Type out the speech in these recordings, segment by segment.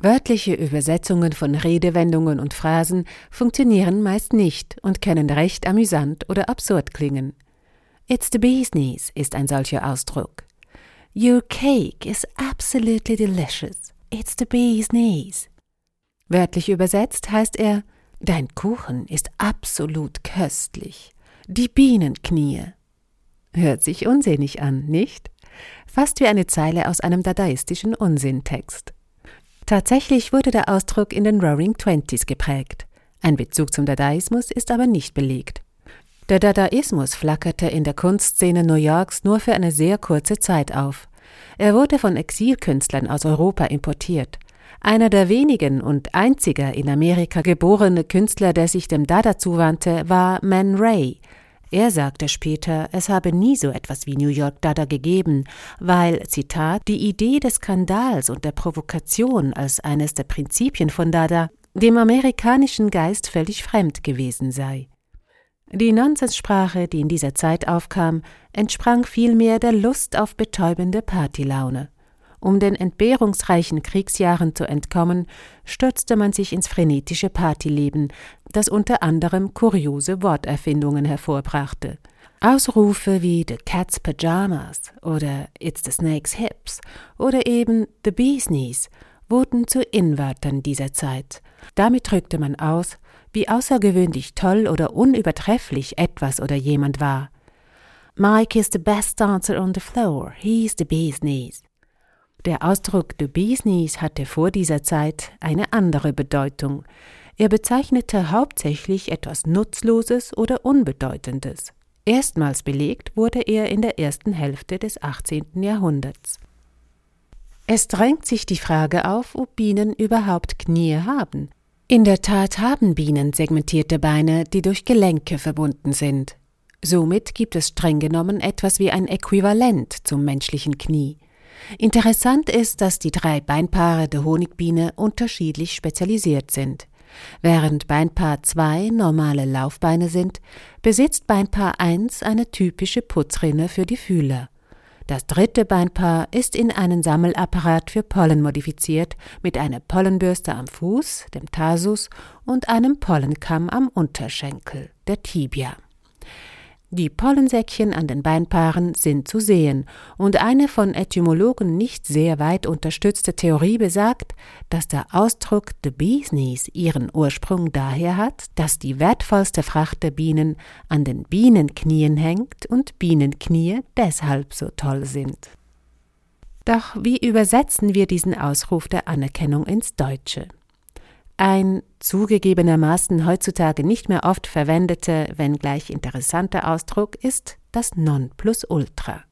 Wörtliche Übersetzungen von Redewendungen und Phrasen funktionieren meist nicht und können recht amüsant oder absurd klingen. It's the bee's knees ist ein solcher Ausdruck. Your cake is absolutely delicious. It's the bee's knees. Wörtlich übersetzt heißt er, dein Kuchen ist absolut köstlich. Die Bienenknie. Hört sich unsinnig an, nicht? Fast wie eine Zeile aus einem dadaistischen Unsinntext. Tatsächlich wurde der Ausdruck in den Roaring Twenties geprägt. Ein Bezug zum Dadaismus ist aber nicht belegt. Der Dadaismus flackerte in der Kunstszene New Yorks nur für eine sehr kurze Zeit auf. Er wurde von Exilkünstlern aus Europa importiert. Einer der wenigen und einziger in Amerika geborene Künstler, der sich dem Dada zuwandte, war Man Ray. Er sagte später, es habe nie so etwas wie New York Dada gegeben, weil, Zitat, die Idee des Skandals und der Provokation als eines der Prinzipien von Dada dem amerikanischen Geist völlig fremd gewesen sei. Die Nonsenssprache, die in dieser Zeit aufkam, entsprang vielmehr der Lust auf betäubende Partylaune. Um den entbehrungsreichen Kriegsjahren zu entkommen, stürzte man sich ins frenetische Partyleben, das unter anderem kuriose Worterfindungen hervorbrachte. Ausrufe wie The Cat's Pajamas oder It's the Snake's Hips oder eben The Bee's Knees wurden zu Inwörtern dieser Zeit. Damit drückte man aus, wie außergewöhnlich toll oder unübertrefflich etwas oder jemand war. Mike is the best dancer on the floor, he's the bee's knees. Der Ausdruck the bee's knees hatte vor dieser Zeit eine andere Bedeutung. Er bezeichnete hauptsächlich etwas Nutzloses oder Unbedeutendes. Erstmals belegt wurde er in der ersten Hälfte des 18. Jahrhunderts. Es drängt sich die Frage auf, ob Bienen überhaupt Knie haben. In der Tat haben Bienen segmentierte Beine, die durch Gelenke verbunden sind. Somit gibt es streng genommen etwas wie ein Äquivalent zum menschlichen Knie. Interessant ist, dass die drei Beinpaare der Honigbiene unterschiedlich spezialisiert sind. Während Beinpaar 2 normale Laufbeine sind, besitzt Beinpaar 1 eine typische Putzrinne für die Fühler. Das dritte Beinpaar ist in einen Sammelapparat für Pollen modifiziert, mit einer Pollenbürste am Fuß, dem Tarsus, und einem Pollenkamm am Unterschenkel, der Tibia. Die Pollensäckchen an den Beinpaaren sind zu sehen, und eine von Etymologen nicht sehr weit unterstützte Theorie besagt, dass der Ausdruck the bee's ihren Ursprung daher hat, dass die wertvollste Fracht der Bienen an den Bienenknien hängt und Bienenknie deshalb so toll sind. Doch wie übersetzen wir diesen Ausruf der Anerkennung ins Deutsche? Ein zugegebenermaßen heutzutage nicht mehr oft verwendete, wenngleich interessanter Ausdruck ist das Nonplusultra.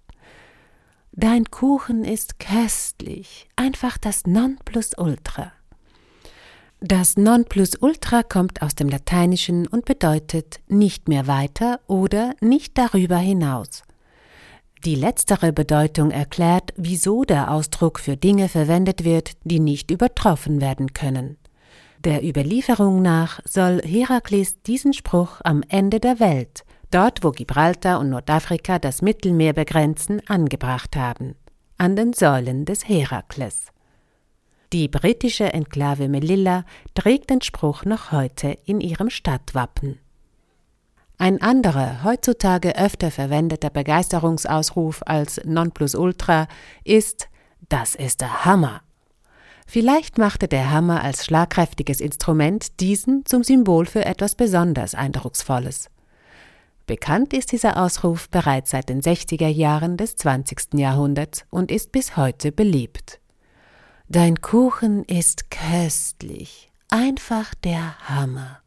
Dein Kuchen ist köstlich, einfach das Nonplusultra. Das Nonplusultra kommt aus dem Lateinischen und bedeutet nicht mehr weiter oder nicht darüber hinaus. Die letztere Bedeutung erklärt, wieso der Ausdruck für Dinge verwendet wird, die nicht übertroffen werden können. Der Überlieferung nach soll Herakles diesen Spruch am Ende der Welt, dort wo Gibraltar und Nordafrika das Mittelmeer begrenzen, angebracht haben, an den Säulen des Herakles. Die britische Enklave Melilla trägt den Spruch noch heute in ihrem Stadtwappen. Ein anderer, heutzutage öfter verwendeter Begeisterungsausruf als Nonplusultra ist Das ist der Hammer. Vielleicht machte der Hammer als schlagkräftiges Instrument diesen zum Symbol für etwas besonders Eindrucksvolles. Bekannt ist dieser Ausruf bereits seit den 60er Jahren des 20. Jahrhunderts und ist bis heute beliebt. Dein Kuchen ist köstlich, einfach der Hammer.